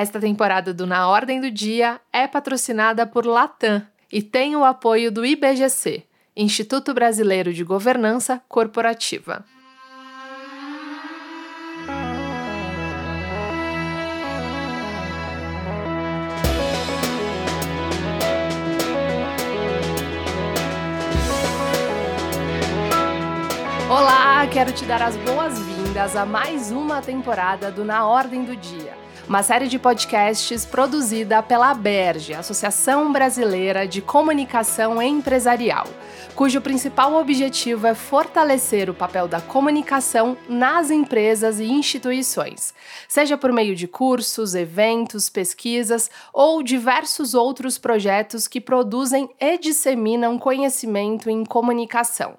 Esta temporada do Na Ordem do Dia é patrocinada por Latam e tem o apoio do IBGC, Instituto Brasileiro de Governança Corporativa. Olá, quero te dar as boas-vindas a mais uma temporada do Na Ordem do Dia, uma série de podcasts produzida pela ABERGE, Associação Brasileira de Comunicação Empresarial, cujo principal objetivo é fortalecer o papel da comunicação nas empresas e instituições, seja por meio de cursos, eventos, pesquisas ou diversos outros projetos que produzem e disseminam conhecimento em comunicação.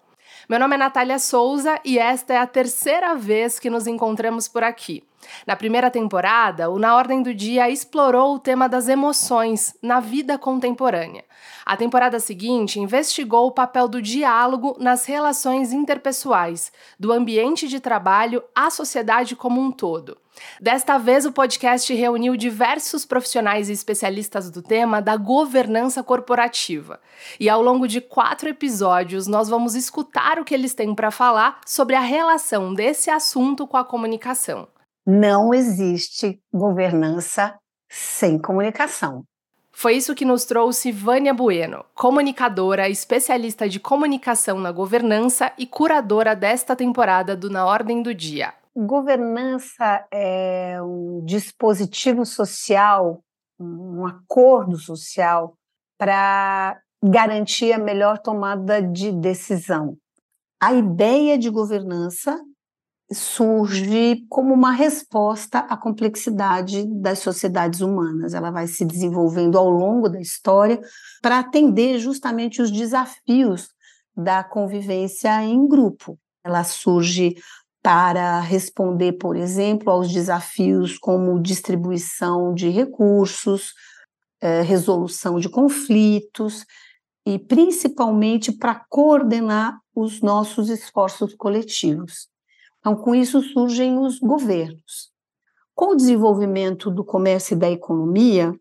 Meu nome é Natália Souza e esta é a terceira vez que nos encontramos por aqui. Na primeira temporada, o Na Ordem do Dia explorou o tema das emoções na vida contemporânea. A temporada seguinte investigou o papel do diálogo nas relações interpessoais, do ambiente de trabalho à sociedade como um todo. Desta vez, o podcast reuniu diversos profissionais e especialistas do tema da governança corporativa. E ao longo de quatro episódios, nós vamos escutar o que eles têm para falar sobre a relação desse assunto com a comunicação. Não existe governança sem comunicação. Foi isso que nos trouxe Vânia Bueno, comunicadora, especialista de comunicação na governança e curadora desta temporada do Na Ordem do Dia. Governança é um dispositivo social, um acordo social para garantir a melhor tomada de decisão. A ideia de governança surge como uma resposta à complexidade das sociedades humanas. Ela vai se desenvolvendo ao longo da história para atender justamente os desafios da convivência em grupo. Ela surge para responder, por exemplo, aos desafios como distribuição de recursos, eh, resolução de conflitos e principalmente para coordenar os nossos esforços coletivos. Então, com isso surgem os governos. Com o desenvolvimento do comércio e da economia,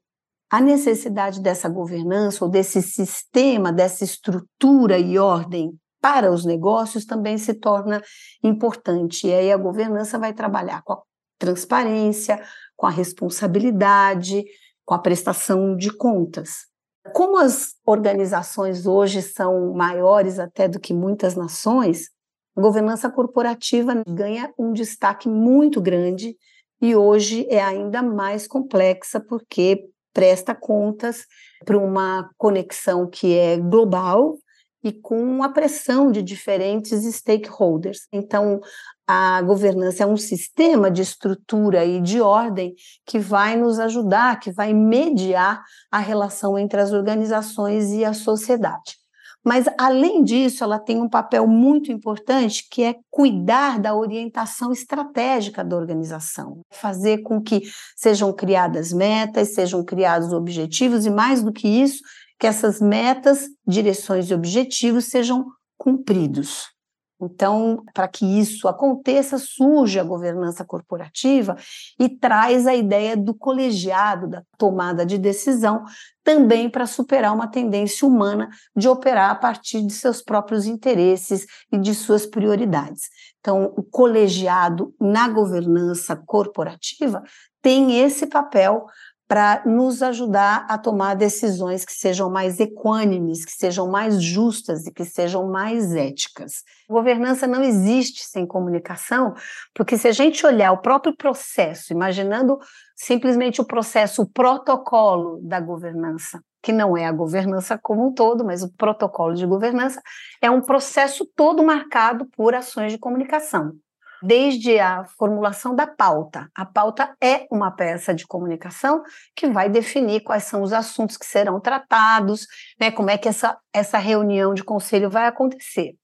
a necessidade dessa governança ou desse sistema, dessa estrutura e ordem para os negócios também se torna importante. E aí a governança vai trabalhar com a transparência, com a responsabilidade, com a prestação de contas. Como as organizações hoje são maiores até do que muitas nações, a governança corporativa ganha um destaque muito grande e hoje é ainda mais complexa porque presta contas para uma conexão que é global e com a pressão de diferentes stakeholders. Então, a governança é um sistema de estrutura e de ordem que vai nos ajudar, que vai mediar a relação entre as organizações e a sociedade. Mas, além disso, ela tem um papel muito importante que é cuidar da orientação estratégica da organização, fazer com que sejam criadas metas, sejam criados objetivos e, mais do que isso, que essas metas, direções e objetivos sejam cumpridos. Então, para que isso aconteça, surge a governança corporativa e traz a ideia do colegiado, da tomada de decisão, também para superar uma tendência humana de operar a partir de seus próprios interesses e de suas prioridades. Então, o colegiado na governança corporativa tem esse papel para nos ajudar a tomar decisões que sejam mais equânimes, que sejam mais justas e que sejam mais éticas. Governança não existe sem comunicação, porque se a gente olhar o próprio processo, imaginando simplesmente o processo, o protocolo da governança, que não é a governança como um todo, mas o protocolo de governança, é um processo todo marcado por ações de comunicação desde a formulação da pauta. A pauta é uma peça de comunicação que vai definir quais são os assuntos que serão tratados, né, como é que essa, essa reunião de conselho vai acontecer.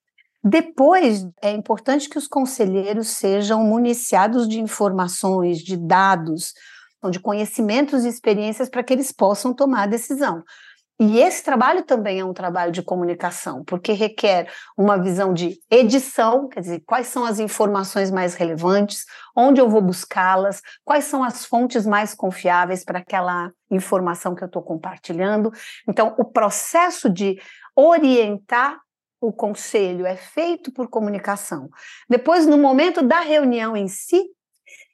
Depois, é importante que os conselheiros sejam municiados de informações, de dados, de conhecimentos e experiências para que eles possam tomar a decisão. E esse trabalho também é um trabalho de comunicação, porque requer uma visão de edição, quer dizer, quais são as informações mais relevantes, onde eu vou buscá-las, quais são as fontes mais confiáveis para aquela informação que eu estou compartilhando. Então, o processo de orientar o conselho é feito por comunicação. Depois, no momento da reunião em si,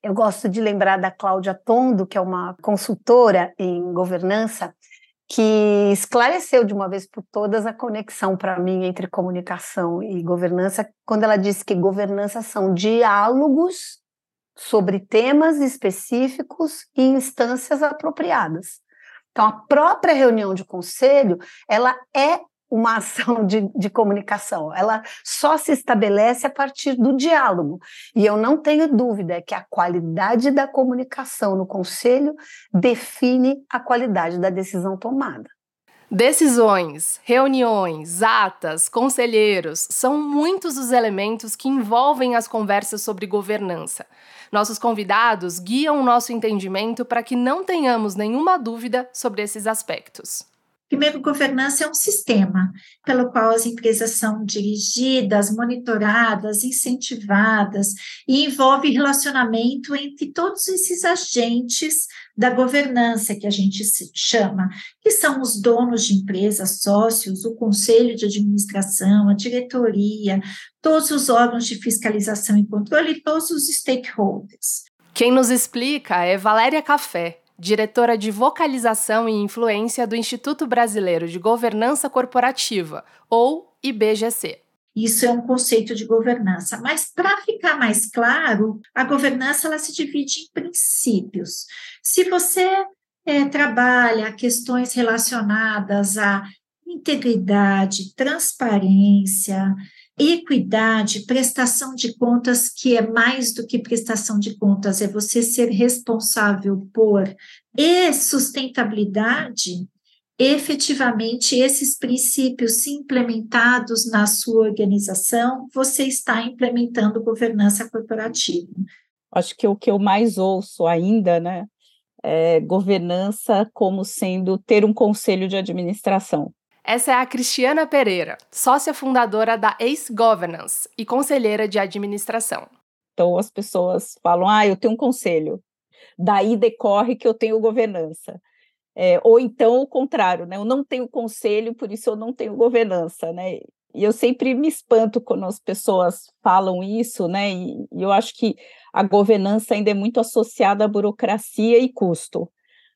eu gosto de lembrar da Cláudia Tondo, que é uma consultora em governança, que esclareceu de uma vez por todas a conexão para mim entre comunicação e governança, quando ela disse que governança são diálogos sobre temas específicos e instâncias apropriadas. Então, a própria reunião de conselho, ela é uma ação de, de, comunicação, ela só se estabelece a partir do diálogo. E eu não tenho dúvida que a qualidade da comunicação no conselho define a qualidade da decisão tomada. Decisões, reuniões, atas, conselheiros são muitos os elementos que envolvem as conversas sobre governança. Nossos convidados guiam o nosso entendimento para que não tenhamos nenhuma dúvida sobre esses aspectos. Primeiro, governança é um sistema pelo qual as empresas são dirigidas, monitoradas, incentivadas e envolve relacionamento entre todos esses agentes da governança que a gente chama, que são os donos de empresas, sócios, o conselho de administração, a diretoria, todos os órgãos de fiscalização e controle e todos os stakeholders. Quem nos explica é Valéria Café, diretora de vocalização e influência do Instituto Brasileiro de Governança Corporativa, ou IBGC. Isso é um conceito de governança, mas para ficar mais claro, a governança ela se divide em princípios. Se você é, trabalha questões relacionadas à integridade, transparência, equidade, prestação de contas, que é mais do que prestação de contas, é você ser responsável por, e sustentabilidade, efetivamente esses princípios se implementados na sua organização, você está implementando governança corporativa. Acho que o que eu mais ouço ainda, né, é governança como sendo ter um conselho de administração. Essa é a Cristiana Pereira, sócia fundadora da Ace Governance e conselheira de administração. Então as pessoas falam: ah, eu tenho um conselho. Daí decorre que eu tenho governança. É, ou então o contrário, né? Eu não tenho conselho, por isso eu não tenho governança, né? E eu sempre me espanto quando as pessoas falam isso, né? E, e eu acho que a governança ainda é muito associada à burocracia e custo.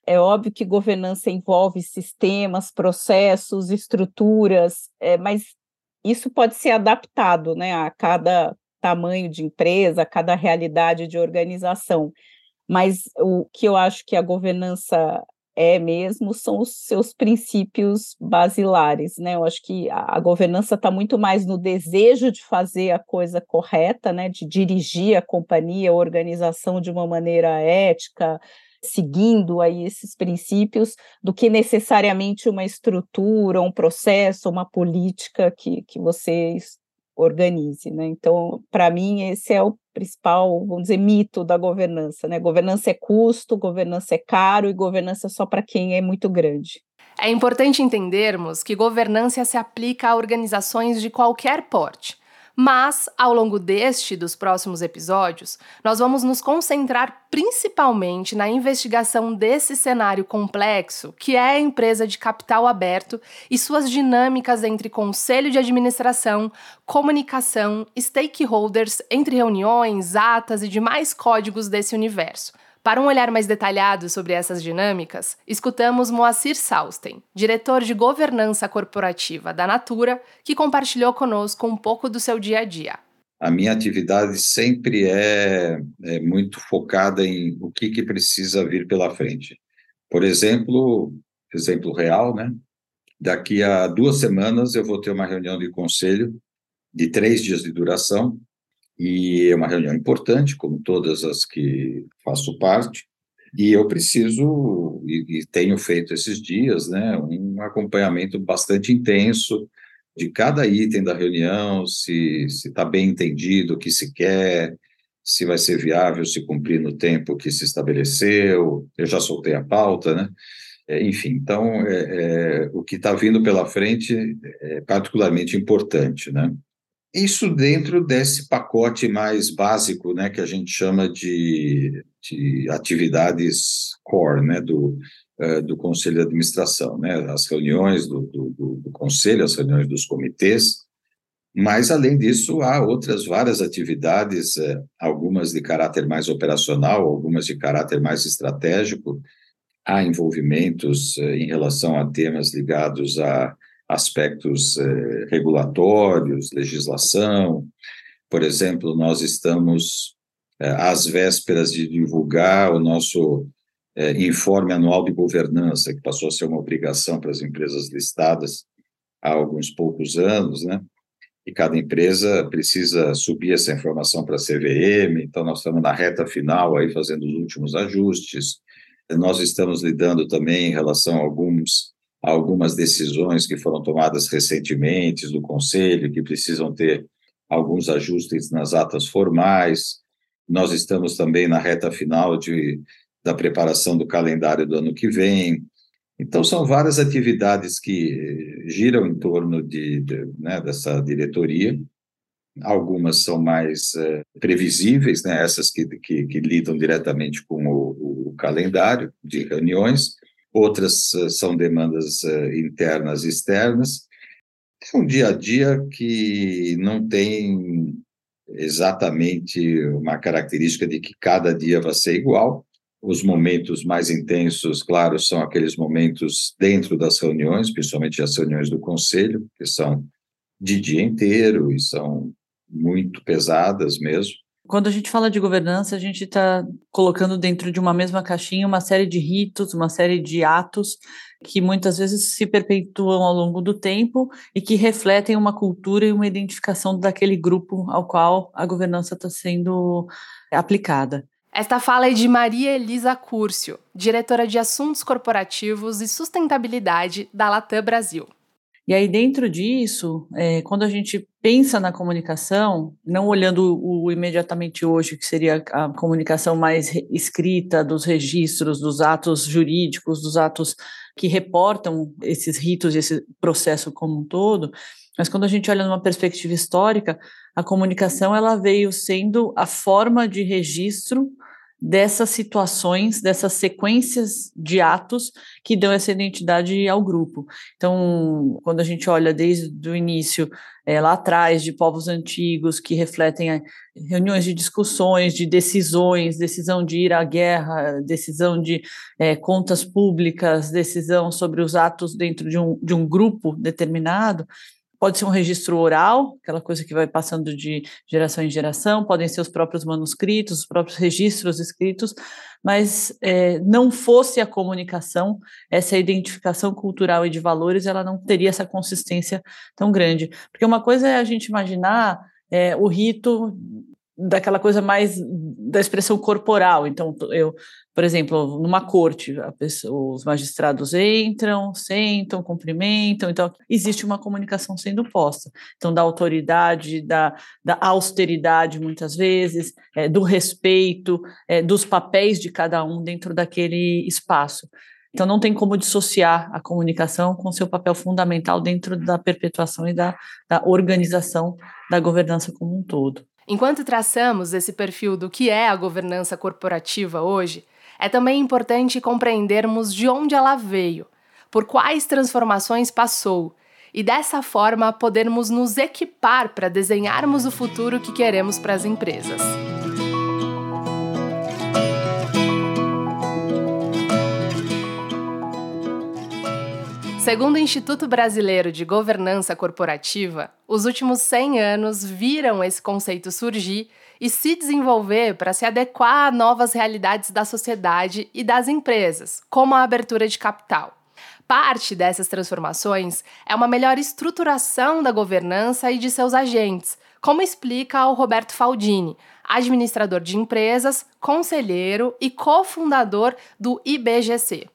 É óbvio que governança envolve sistemas, processos, estruturas, é, mas isso pode ser adaptado né, a cada tamanho de empresa, a cada realidade de organização. Mas o que eu acho que a governança é mesmo são os seus princípios basilares, né? Eu acho que a, governança está muito mais no desejo de fazer a coisa correta, né? De dirigir a companhia, a organização de uma maneira ética, seguindo aí esses princípios do que necessariamente uma estrutura, um processo, uma política que, que você organize, né? Então, para mim, esse é o principal, vamos dizer, mito da governança, né? Governança é custo, governança é caro e governança é só para quem é muito grande. É importante entendermos que governança se aplica a organizações de qualquer porte mas, ao longo deste e dos próximos episódios, nós vamos nos concentrar principalmente na investigação desse cenário complexo que é a empresa de capital aberto e suas dinâmicas entre conselho de administração, comunicação, stakeholders, entre reuniões, atas e demais códigos desse universo. Para um olhar mais detalhado sobre essas dinâmicas, escutamos Moacir Sausten, diretor de governança corporativa da Natura, que compartilhou conosco um pouco do seu dia a dia. A minha atividade sempre é, é muito focada em o que, que precisa vir pela frente. Por exemplo, exemplo real, né? Daqui a duas semanas eu vou ter uma reunião de conselho de três dias de duração e é uma reunião importante, como todas as que faço parte, e eu preciso, e, e tenho feito esses dias, né, um acompanhamento bastante intenso de cada item da reunião, se está bem entendido o que se quer, se vai ser viável se cumprir no tempo que se estabeleceu. Eu já soltei a pauta, né? É, enfim, então, é, é, o que está vindo pela frente é particularmente importante, né? Isso dentro desse pacote mais básico, né, que a gente chama de, de atividades core, né, do, uh, do Conselho de Administração, né, as reuniões do, do, do Conselho, as reuniões dos comitês, mas, além disso, há outras várias atividades, eh, algumas de caráter mais operacional, algumas de caráter mais estratégico. Há envolvimentos eh, em relação a temas ligados a aspectos eh, regulatórios, legislação. Por exemplo, nós estamos às vésperas de divulgar o nosso informe anual de governança, que passou a ser uma obrigação para as empresas listadas há alguns poucos anos, né? e cada empresa precisa subir essa informação para a CVM, então nós estamos na reta final aí fazendo os últimos ajustes. Nós estamos lidando também em relação a alguns algumas decisões que foram tomadas recentemente do conselho que precisam ter alguns ajustes nas atas formais. Nós estamos também na reta final de da preparação do calendário do ano que vem. Então, são várias atividades que giram em torno de, de né, dessa diretoria. Algumas são mais é, previsíveis, né, essas que, que, que, lidam diretamente com o, o, calendário de reuniões, outras uh, são demandas uh, internas e externas. É um dia a dia que não tem exatamente uma característica de que cada dia vai ser igual, os momentos mais intensos, claro, são aqueles momentos dentro das reuniões, principalmente as reuniões do conselho, que são de dia inteiro e são muito pesadas mesmo. Quando a gente fala de governança, a gente está colocando dentro de uma mesma caixinha uma série de ritos, uma série de atos que muitas vezes se perpetuam ao longo do tempo e que refletem uma cultura e uma identificação daquele grupo ao qual a governança está sendo aplicada. Esta fala é de Maria Elisa Curcio, diretora de Assuntos Corporativos e Sustentabilidade da Latam Brasil. E aí, dentro disso, é, quando a gente pensa na comunicação, não olhando o, o, imediatamente hoje, que seria a comunicação mais escrita, dos registros, dos atos jurídicos, dos atos que reportam esses ritos, esse processo como um todo, mas quando a gente olha numa perspectiva histórica, a comunicação ela veio sendo a forma de registro dessas situações, dessas sequências de atos que dão essa identidade ao grupo. Então, quando a gente olha desde o início, é, lá atrás, de povos antigos que refletem é, reuniões de discussões, de decisões, decisão de ir à guerra, decisão de é, contas públicas, decisão sobre os atos dentro de um, de um grupo determinado, Pode ser um registro oral, aquela coisa que vai passando de geração em geração, podem ser os próprios manuscritos, os próprios registros escritos, mas é, não fosse a comunicação, essa identificação cultural e de valores, ela não teria essa consistência tão grande. Porque uma coisa é a gente imaginar é, o rito daquela coisa mais da expressão corporal. Então, eu, por exemplo, numa corte, pessoa, os magistrados entram, sentam, cumprimentam, então existe uma comunicação sendo posta. Então, da autoridade, da, da austeridade, muitas vezes, é, do respeito, é, dos papéis de cada um dentro daquele espaço. Então, não tem como dissociar a comunicação com seu papel fundamental dentro da perpetuação e da, da organização da governança como um todo. Enquanto traçamos esse perfil do que é a governança corporativa hoje, é também importante compreendermos de onde ela veio, por quais transformações passou e dessa forma podermos nos equipar para desenharmos o futuro que queremos para as empresas. Segundo o Instituto Brasileiro de Governança Corporativa, os últimos 100 anos viram esse conceito surgir e se desenvolver para se adequar a novas realidades da sociedade e das empresas, como a abertura de capital. Parte dessas transformações é uma melhor estruturação da governança e de seus agentes, como explica o Roberto Faldini, administrador de empresas, conselheiro e cofundador do IBGC.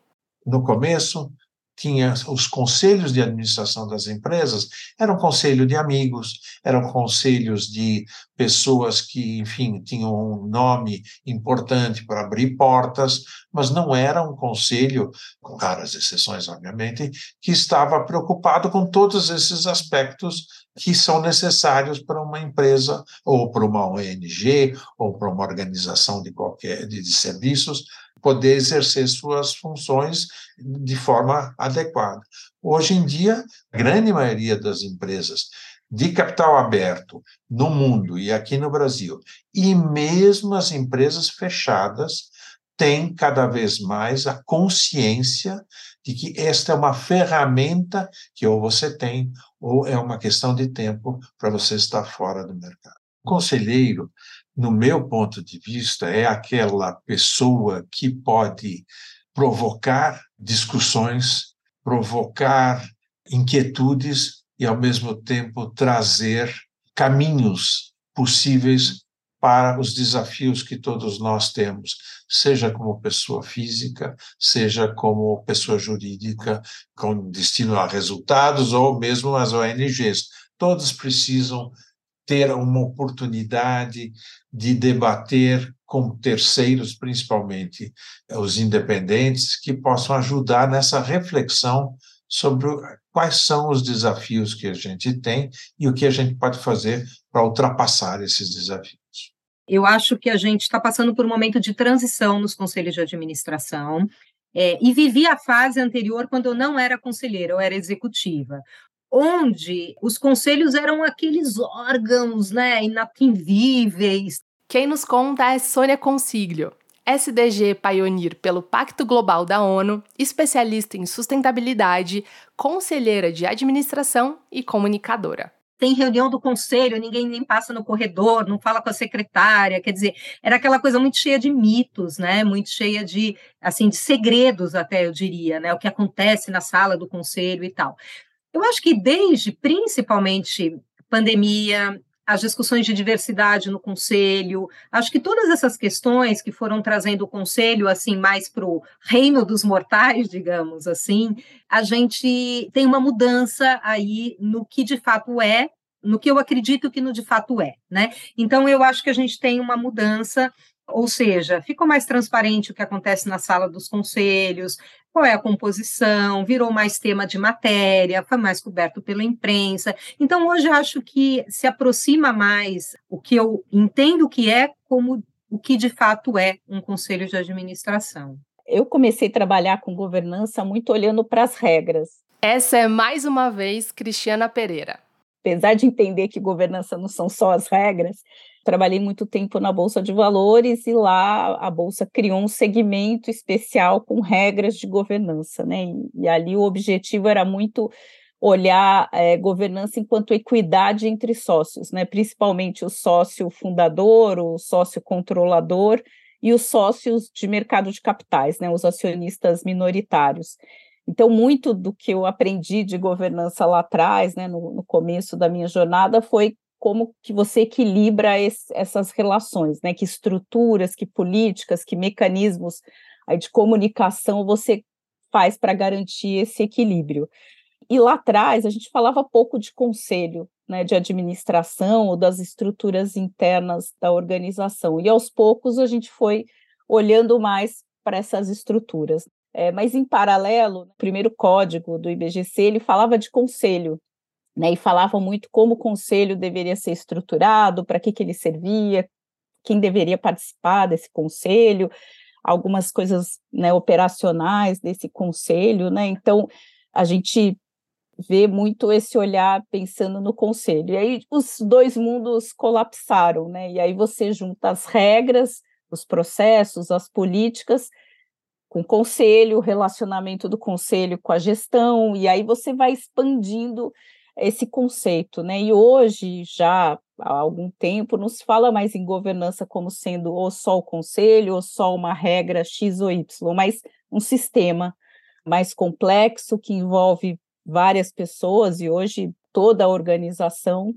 No começo, tinha os conselhos de administração das empresas, eram conselho de amigos, eram conselhos de pessoas que, enfim, tinham um nome importante para abrir portas, mas não era um conselho, com raras exceções, obviamente, que estava preocupado com todos esses aspectos que são necessários para uma empresa ou para uma ONG ou para uma organização de qualquer de, de serviços poder exercer suas funções de forma adequada. Hoje em dia, a grande maioria das empresas de capital aberto no mundo e aqui no Brasil, e mesmo as empresas fechadas, têm cada vez mais a consciência de que esta é uma ferramenta que ou você tem ou é uma questão de tempo para você estar fora do mercado. O conselheiro no meu ponto de vista, é aquela pessoa que pode provocar discussões, provocar inquietudes e, ao mesmo tempo, trazer caminhos possíveis para os desafios que todos nós temos, seja como pessoa física, seja como pessoa jurídica, com destino a resultados, ou mesmo as ONGs. Todos precisam ter uma oportunidade de debater com terceiros, principalmente os independentes, que possam ajudar nessa reflexão sobre quais são os desafios que a gente tem e o que a gente pode fazer para ultrapassar esses desafios. Eu acho que a gente está passando por um momento de transição nos conselhos de administração. É, e vivi a fase anterior quando eu não era conselheira, eu era executiva onde os conselhos eram aqueles órgãos né, inatinvíveis. Quem nos conta é Sônia Consiglio, SDG Pioneer pelo Pacto Global da ONU, especialista em sustentabilidade, conselheira de administração e comunicadora tem reunião do conselho, ninguém nem passa no corredor, não fala com a secretária, quer dizer, era aquela coisa muito cheia de mitos, né? Muito cheia de assim de segredos até eu diria, né? O que acontece na sala do conselho e tal. Eu acho que desde, principalmente, pandemia, as discussões de diversidade no conselho, acho que todas essas questões que foram trazendo o conselho assim mais para o reino dos mortais, digamos assim, a gente tem uma mudança aí no que de fato é, no que eu acredito que no de fato é, né? Então eu acho que a gente tem uma mudança ou seja, ficou mais transparente o que acontece na sala dos conselhos, qual é a composição, virou mais tema de matéria, foi mais coberto pela imprensa. Então, hoje eu acho que se aproxima mais o que eu entendo que é como o que de fato é um conselho de administração. Eu comecei a trabalhar com governança muito olhando para as regras. Essa é mais uma vez Cristiana Pereira. Apesar de entender que governança não são só as regras, trabalhei muito tempo na Bolsa de Valores e lá a Bolsa criou um segmento especial com regras de governança, né? E, e ali o objetivo era muito olhar é, governança enquanto equidade entre sócios, né? Principalmente o sócio fundador, o sócio controlador e os sócios de mercado de capitais, né? Os acionistas minoritários. Então, muito do que eu aprendi de governança lá atrás, né, no, no começo da minha jornada, foi como que você equilibra esse, essas relações, né? Que estruturas, que políticas, que mecanismos de comunicação você faz para garantir esse equilíbrio. E lá atrás a gente falava pouco de conselho, né, de administração ou das estruturas internas da organização. E aos poucos a gente foi olhando mais para essas estruturas. É, mas em paralelo, o primeiro código do IBGC ele falava de conselho, né, e falavam muito como o conselho deveria ser estruturado, para que, que ele servia, quem deveria participar desse conselho, algumas coisas né, operacionais desse conselho, né? Então a gente vê muito esse olhar pensando no conselho. E aí os dois mundos colapsaram, né? E aí você junta as regras, os processos, as políticas com o conselho, o relacionamento do conselho com a gestão, e aí você vai expandindo esse conceito, né? E hoje, já há algum tempo, não se fala mais em governança como sendo ou só o conselho, ou só uma regra X ou Y, mas um sistema mais complexo que envolve várias pessoas, e hoje toda a organização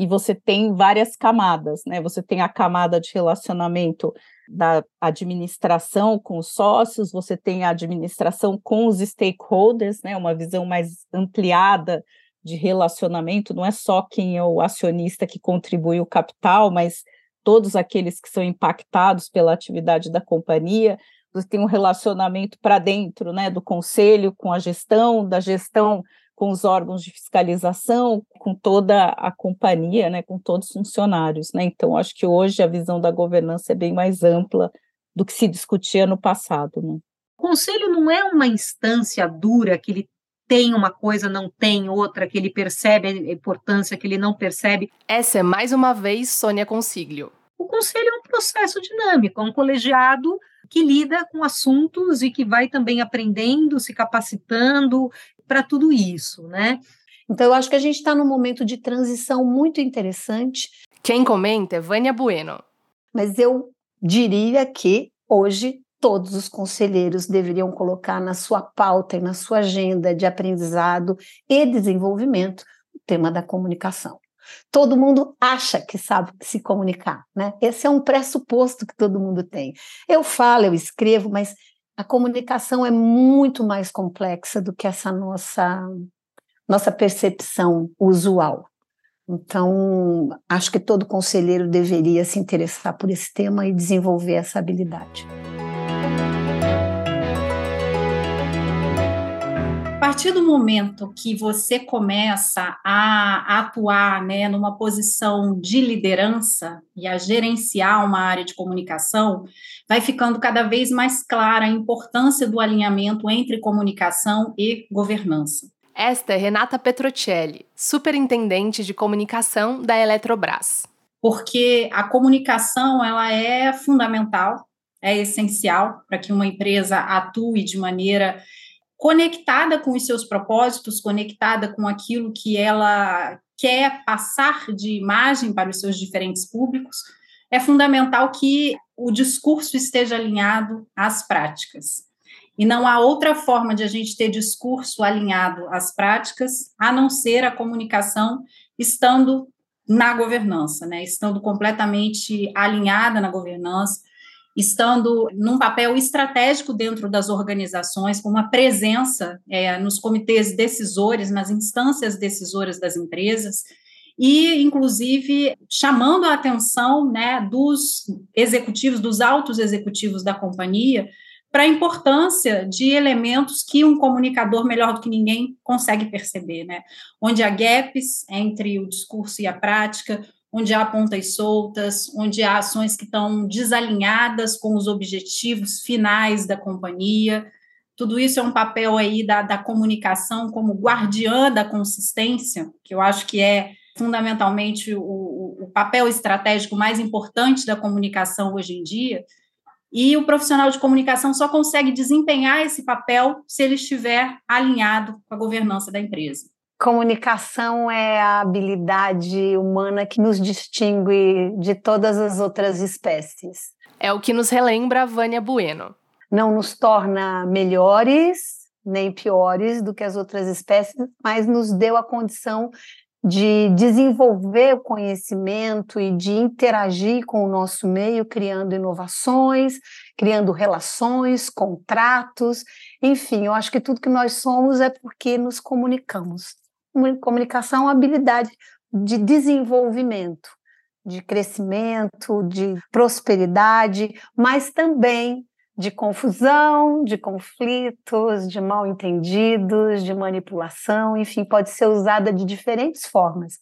e você tem várias camadas, né? Você tem a camada de relacionamento da administração com os sócios, você tem a administração com os stakeholders, né? Uma visão mais ampliada de relacionamento, não é só quem é o acionista que contribui o capital, mas todos aqueles que são impactados pela atividade da companhia. Você tem um relacionamento para dentro, né, do conselho com a gestão, da gestão com os órgãos de fiscalização, com toda a companhia, né, com todos os funcionários, né? Então acho que hoje a visão da governança é bem mais ampla do que se discutia no passado, né? O conselho não é uma instância dura que ele tem uma coisa, não tem outra, que ele percebe a importância, que ele não percebe. Essa é mais uma vez Sônia Consiglio. O conselho é um processo dinâmico, é um colegiado que lida com assuntos e que vai também aprendendo, se capacitando para tudo isso, né? Então, eu acho que a gente está num momento de transição muito interessante. Quem comenta é Vânia Bueno. Mas eu diria que hoje todos os conselheiros deveriam colocar na sua pauta e na sua agenda de aprendizado e desenvolvimento o tema da comunicação. Todo mundo acha que sabe se comunicar, né? Esse é um pressuposto que todo mundo tem. Eu falo, eu escrevo, mas a comunicação é muito mais complexa do que essa nossa nossa percepção usual. Então, acho que todo conselheiro deveria se interessar por esse tema e desenvolver essa habilidade. Partir do momento que você começa a atuar né, numa posição de liderança e a gerenciar uma área de comunicação, vai ficando cada vez mais clara a importância do alinhamento entre comunicação e governança. Esta é Renata Petrocelli, superintendente de comunicação da Eletrobras. Porque a comunicação ela é fundamental, é essencial para que uma empresa atue de maneira conectada com os seus propósitos, conectada com aquilo que ela quer passar de imagem para os seus diferentes públicos, é fundamental que o discurso esteja alinhado às práticas. E não há outra forma de a gente ter discurso alinhado às práticas, a não ser a comunicação estando na governança, né? Estando completamente alinhada na governança, estando num papel estratégico dentro das organizações, com uma presença é, nos comitês decisores, nas instâncias decisoras das empresas, e, inclusive, chamando a atenção né, dos executivos, dos altos executivos da companhia, para a importância de elementos que um comunicador melhor do que ninguém consegue perceber, né? Onde há gaps entre o discurso e a prática, onde há pontas soltas, onde há ações que estão desalinhadas com os objetivos finais da companhia. Tudo isso é um papel aí da, da comunicação como guardiã da consistência, que eu acho que é fundamentalmente o, o papel estratégico mais importante da comunicação hoje em dia. E o profissional de comunicação só consegue desempenhar esse papel se ele estiver alinhado com a governança da empresa. Comunicação é a habilidade humana que nos distingue de todas as outras espécies. É o que nos relembra a Vânia Bueno. Não nos torna melhores nem piores do que as outras espécies, mas nos deu a condição de desenvolver o conhecimento e de interagir com o nosso meio, criando inovações, criando relações, contratos, enfim, eu acho que tudo que nós somos é porque nos comunicamos comunicação é uma habilidade de desenvolvimento, de crescimento, de prosperidade, mas também de confusão, de conflitos, de mal entendidos, de manipulação, enfim, pode ser usada de diferentes formas,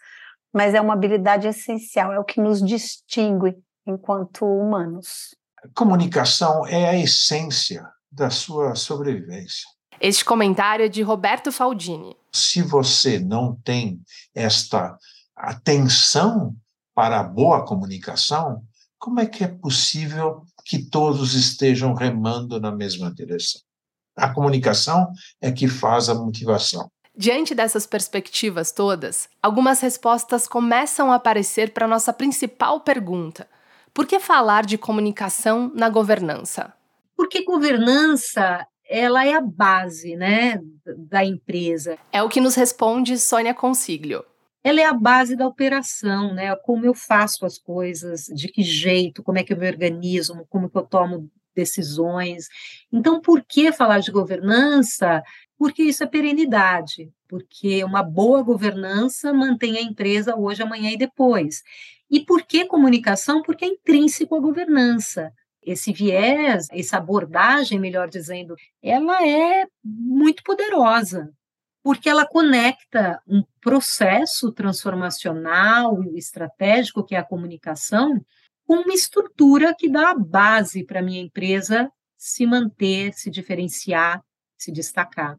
mas é uma habilidade essencial, é o que nos distingue enquanto humanos. Comunicação é a essência da sua sobrevivência. Este comentário é de Roberto Faldini. Se você não tem esta atenção para a boa comunicação, como é que é possível que todos estejam remando na mesma direção? A comunicação é que faz a motivação. Diante dessas perspectivas todas, algumas respostas começam a aparecer para a nossa principal pergunta: por que falar de comunicação na governança? Porque governança ela é a base, né, da empresa. É o que nos responde Sônia Consiglio. ela é a base da operação, né? Como eu faço as coisas, de que jeito, como é que eu me organizo, como que eu tomo decisões. Então, por que falar de governança? Porque isso é perenidade, porque uma boa governança mantém a empresa hoje, amanhã e depois. E por que comunicação? Porque é intrínseco à governança. Esse viés, essa abordagem, melhor dizendo, ela é muito poderosa, porque ela conecta um processo transformacional e estratégico, que é a comunicação, com uma estrutura que dá a base para a minha empresa se manter, se diferenciar, se destacar.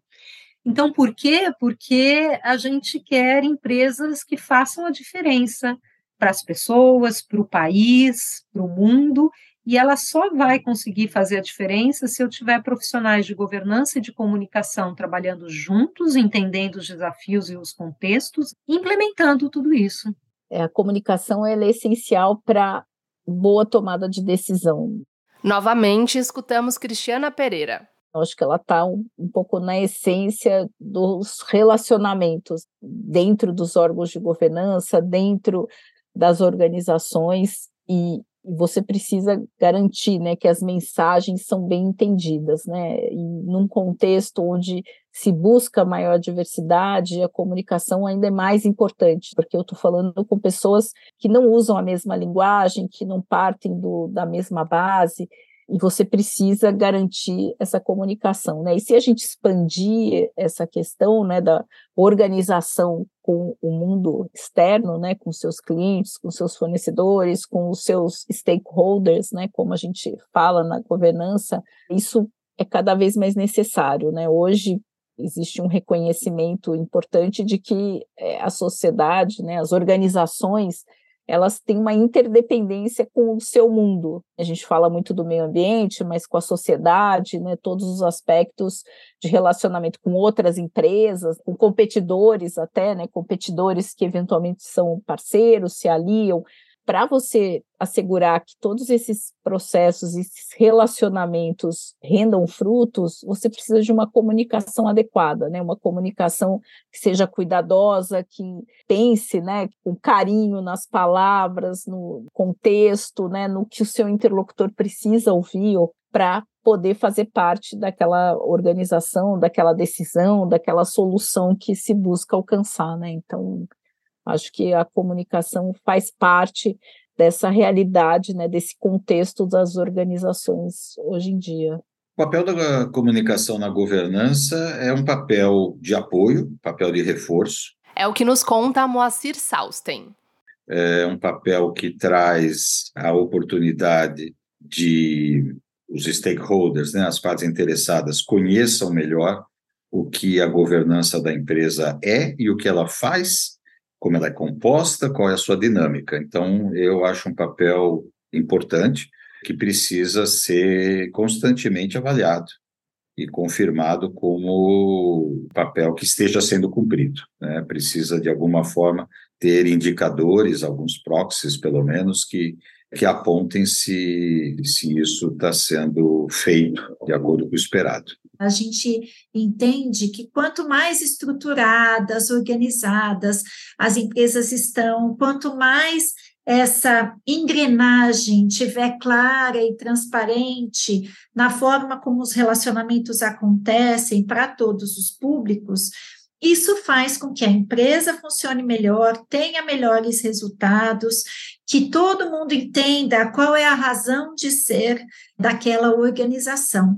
Então, por quê? Porque a gente quer empresas que façam a diferença para as pessoas, para o país, para o mundo, e ela só vai conseguir fazer a diferença se eu tiver profissionais de governança e de comunicação trabalhando juntos, entendendo os desafios e os contextos, implementando tudo isso. É, a comunicação é essencial para boa tomada de decisão. Novamente, escutamos Cristiana Pereira. Acho que ela está um, um, pouco na essência dos relacionamentos dentro dos órgãos de governança, dentro das organizações, e, você precisa garantir né, que as mensagens são bem entendidas, né? E num contexto onde se busca maior diversidade, a comunicação ainda é mais importante, porque eu estou falando com pessoas que não usam a mesma linguagem, que não partem do, da mesma base, e você precisa garantir essa comunicação, né? E se a gente expandir essa questão, né, da organização com o mundo externo, né, com seus clientes, com seus fornecedores, com os seus stakeholders, né, como a gente fala na governança, isso é cada vez mais necessário, né? Hoje existe um reconhecimento importante de que é, a sociedade, né, as organizações elas têm uma interdependência com o seu mundo. A gente fala muito do meio ambiente, mas com a sociedade, né, todos os aspectos de relacionamento com outras empresas, com competidores até, né, competidores que eventualmente são parceiros, se aliam, para você assegurar que todos esses processos, esses relacionamentos rendam frutos, você precisa de uma comunicação adequada, né? Uma comunicação que seja cuidadosa, que pense, né, com carinho nas palavras, no contexto, né, no que o seu interlocutor precisa ouvir para poder fazer parte daquela organização, daquela decisão, daquela solução que se busca alcançar, né? Então, Acho que a comunicação faz parte dessa realidade, né, desse contexto das organizações hoje em dia. O papel da comunicação na governança é um papel de apoio, papel de reforço. É o que nos conta a Moacir Sausten. É um papel que traz a oportunidade de os stakeholders, né, as partes interessadas, conheçam melhor o que a governança da empresa é e o que ela faz como ela é composta, qual é a sua dinâmica. Então, eu acho um papel importante que precisa ser constantemente avaliado e confirmado como papel que esteja sendo cumprido. Né? Precisa, de alguma forma, ter indicadores, alguns proxies, pelo menos, que, que apontem se, se isso está sendo feito de acordo com o esperado. A gente entende que quanto mais estruturadas, organizadas as empresas estão, quanto mais essa engrenagem tiver clara e transparente na forma como os relacionamentos acontecem para todos os públicos, isso faz com que a empresa funcione melhor, tenha melhores resultados, que todo mundo entenda qual é a razão de ser daquela organização.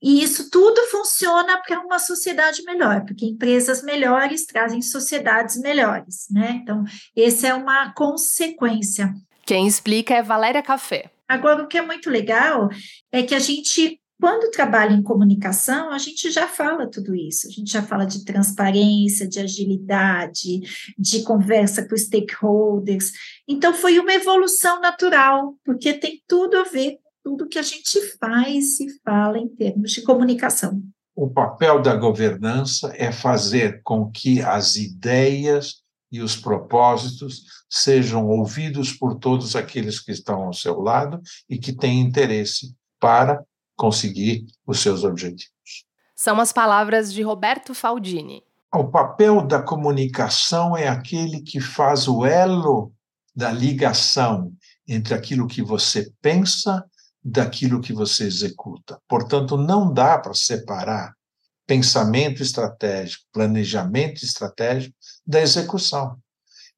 E isso tudo funciona para uma sociedade melhor, porque empresas melhores trazem sociedades melhores, né? Então, essa é uma consequência. Quem explica é Valéria Café. Agora, o que é muito legal é que a gente, quando trabalha em comunicação, a gente já fala tudo isso. A gente já fala de transparência, de agilidade, de conversa com stakeholders. Então, foi uma evolução natural, porque tem tudo a ver tudo que a gente faz e fala em termos de comunicação. O papel da governança é fazer com que as ideias e os propósitos sejam ouvidos por todos aqueles que estão ao seu lado e que têm interesse para conseguir os seus objetivos. São as palavras de Roberto Faldini. O papel da comunicação é aquele que faz o elo da ligação entre aquilo que você pensa daquilo que você executa. Portanto, não dá para separar pensamento estratégico, planejamento estratégico da execução.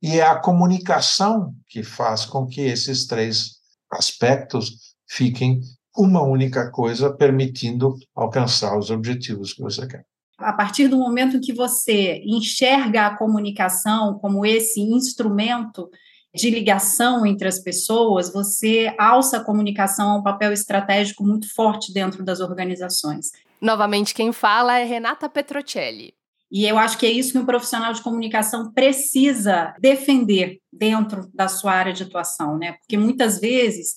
E é a comunicação que faz com que esses três aspectos fiquem uma única coisa, permitindo alcançar os objetivos que você quer. A partir do momento que você enxerga a comunicação como esse instrumento de ligação entre as pessoas, você alça a comunicação a um papel estratégico muito forte dentro das organizações. Novamente, quem fala é Renata Petrocelli. E eu acho que é isso que um profissional de comunicação precisa defender dentro da sua área de atuação, né? Porque muitas vezes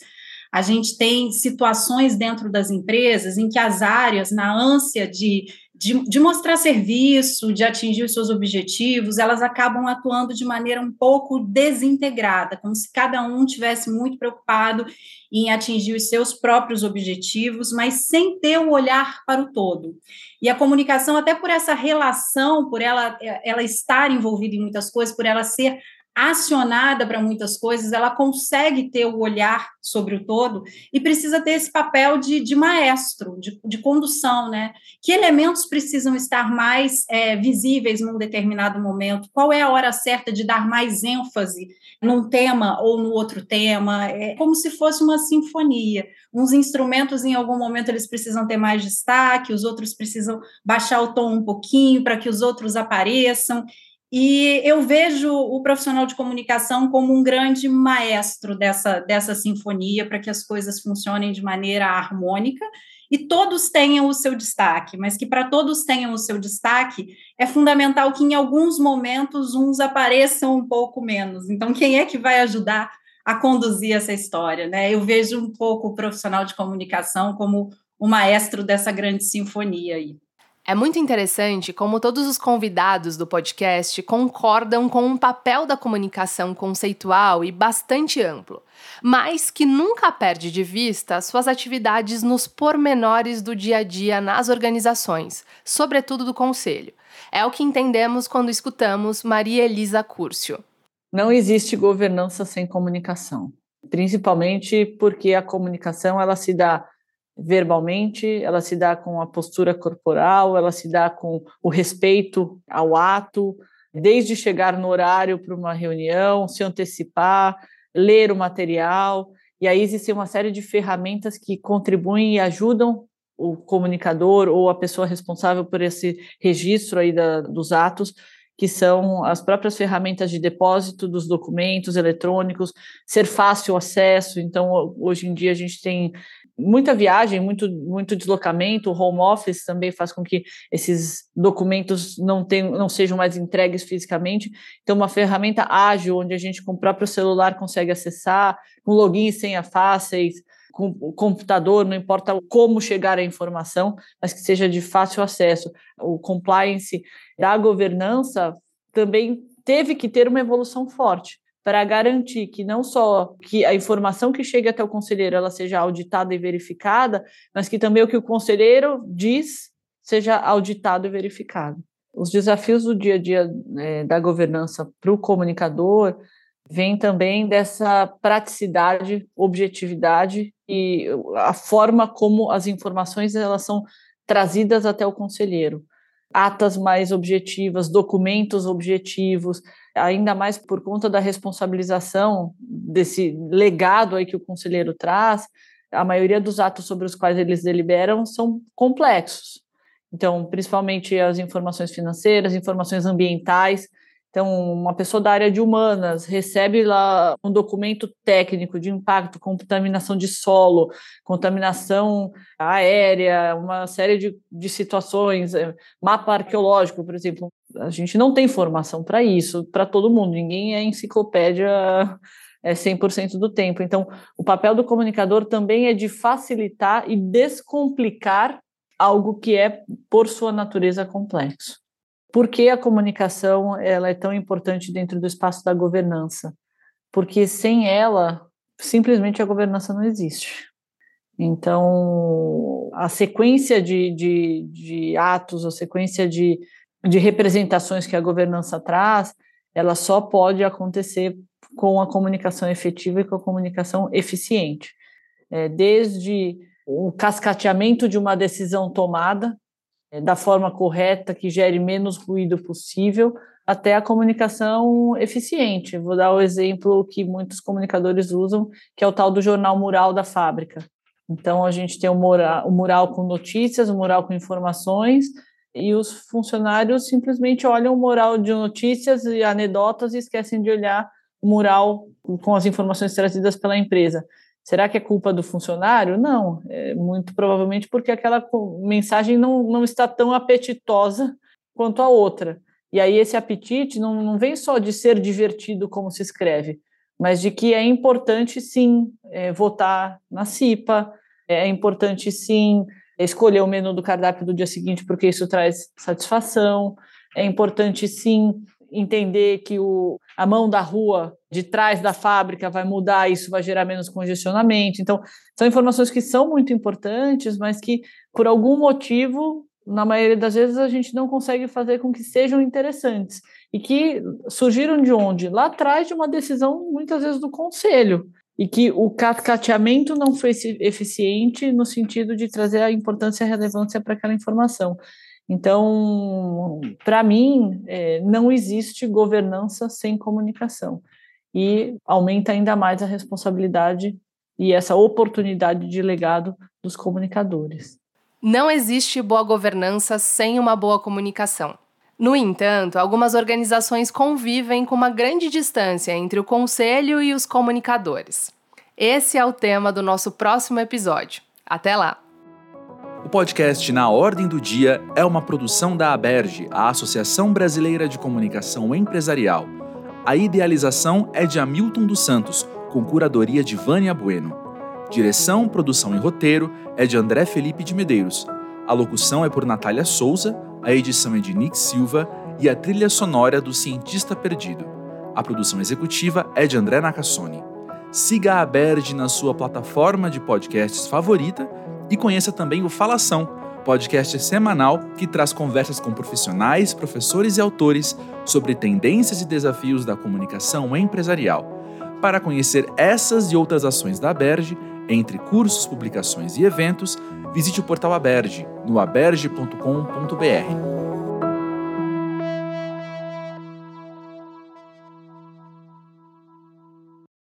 a gente tem situações dentro das empresas em que as áreas, na ânsia de de, de, mostrar serviço, de atingir os seus objetivos, elas acabam atuando de maneira um pouco desintegrada, como se cada um tivesse muito preocupado em atingir os seus próprios objetivos, mas sem ter o olhar para o todo. E a comunicação, até por essa relação, por ela, ela estar envolvida em muitas coisas, por ela ser acionada para muitas coisas, ela consegue ter o olhar sobre o todo e precisa ter esse papel de, de maestro, de, de, condução, né? Que elementos precisam estar mais é, visíveis num determinado momento? Qual é a hora certa de dar mais ênfase num tema ou no outro tema? É como se fosse uma sinfonia. Uns instrumentos, em algum momento, eles precisam ter mais destaque, os outros precisam baixar o tom um pouquinho para que os outros apareçam. E eu vejo o profissional de comunicação como um grande maestro dessa, dessa sinfonia para que as coisas funcionem de maneira harmônica e todos tenham o seu destaque, mas que para todos tenham o seu destaque, é fundamental que em alguns momentos uns apareçam um pouco menos. Então, quem é que vai ajudar a conduzir essa história? Né? Eu vejo um pouco o profissional de comunicação como o maestro dessa grande sinfonia aí. É muito interessante como todos os convidados do podcast concordam com um papel da comunicação conceitual e bastante amplo, mas que nunca perde de vista suas atividades nos pormenores do dia a dia nas organizações, sobretudo do conselho. É o que entendemos quando escutamos Maria Elisa Curcio. Não existe governança sem comunicação, principalmente porque a comunicação ela se dá verbalmente, ela se dá com a postura corporal, ela se dá com o respeito ao ato, desde chegar no horário para uma reunião, se antecipar, ler o material. E aí existe uma série de ferramentas que contribuem e ajudam o comunicador ou a pessoa responsável por esse registro aí da, dos atos, que são as próprias ferramentas de depósito dos documentos eletrônicos, ser fácil acesso. Então, hoje em dia a gente tem muita viagem, muito, muito deslocamento, o home office também faz com que esses documentos não, tenham, não sejam mais entregues fisicamente. Então, uma ferramenta ágil, onde a gente com o próprio celular consegue acessar, com login e senha fáceis, com o computador, não importa como chegar à informação, mas que seja de fácil acesso. O compliance da governança também teve que ter uma evolução forte para garantir que não só que a informação que chegue até o conselheiro ela seja auditada e verificada, mas que também o que o conselheiro diz seja auditado e verificado. Os desafios do dia a dia é, da governança para o comunicador vêm também dessa praticidade, objetividade e a forma como as informações elas são trazidas até o conselheiro. Atas mais objetivas, documentos objetivos, ainda mais por conta da responsabilização desse legado aí que o conselheiro traz, a maioria dos atos sobre os quais eles deliberam são complexos. Então, principalmente as informações financeiras, informações ambientais, então, uma pessoa da área de humanas recebe lá um documento técnico de impacto, contaminação de solo, contaminação aérea, uma série de, de situações, é, mapa arqueológico, por exemplo. A gente não tem formação para isso, para todo mundo, ninguém é enciclopédia é 100% do tempo. Então, o papel do comunicador também é de facilitar e descomplicar algo que é, por sua natureza, complexo por que a comunicação ela é tão importante dentro do espaço da governança? Porque sem ela, simplesmente a governança não existe. Então, a sequência de, de, de atos, a sequência de de representações que a governança traz, ela só pode acontecer com a comunicação efetiva e com a comunicação eficiente. É, desde o cascateamento de uma decisão tomada da forma correta, que gere menos ruído possível, até a comunicação eficiente. Vou dar o exemplo que muitos comunicadores usam, que é o tal do jornal mural da fábrica. Então, a gente tem o mural, o mural com notícias, o mural com informações, e os funcionários simplesmente olham o mural de notícias e anedotas e esquecem de olhar o mural com as informações trazidas pela empresa. Será que é culpa do funcionário? Não, é muito provavelmente porque aquela mensagem não, não está tão apetitosa quanto a outra. E aí esse apetite não, não vem só de ser divertido como se escreve, mas de que é importante sim é, votar na CIPA, é importante sim escolher o menu do cardápio do dia seguinte, porque isso traz satisfação. É importante sim entender que o, a mão da rua de trás da fábrica vai mudar, isso vai gerar menos congestionamento. Então, são informações que são muito importantes, mas que, por algum motivo, na maioria das vezes a gente não consegue fazer com que sejam interessantes e que surgiram de onde? Lá atrás de uma decisão muitas vezes do conselho e que o cascateamento não foi eficiente no sentido de trazer a importância e a relevância para aquela informação. Então, para mim, é, não existe governança sem comunicação e aumenta ainda mais a responsabilidade e essa oportunidade de legado dos comunicadores. Não existe boa governança sem uma boa comunicação. No entanto, algumas organizações convivem com uma grande distância entre o conselho e os comunicadores. Esse é o tema do nosso próximo episódio. Até lá! O podcast Na Ordem do Dia é uma produção da ABERGE, a Associação Brasileira de Comunicação Empresarial. A idealização é de Hamilton dos Santos, com curadoria de Vânia Bueno. Direção, produção e roteiro é de André Felipe de Medeiros. A locução é por Natália Souza, a edição é de Nick Silva e a trilha sonora do Cientista Perdido. A produção executiva é de André Nakasone. Siga a Berge na sua plataforma de podcasts favorita e conheça também o Falação, podcast semanal que traz conversas com profissionais, professores e autores sobre tendências e desafios da comunicação empresarial. Para conhecer essas e outras ações da Berge, entre cursos, publicações e eventos, visite o portal Aberge no aberge.com.br.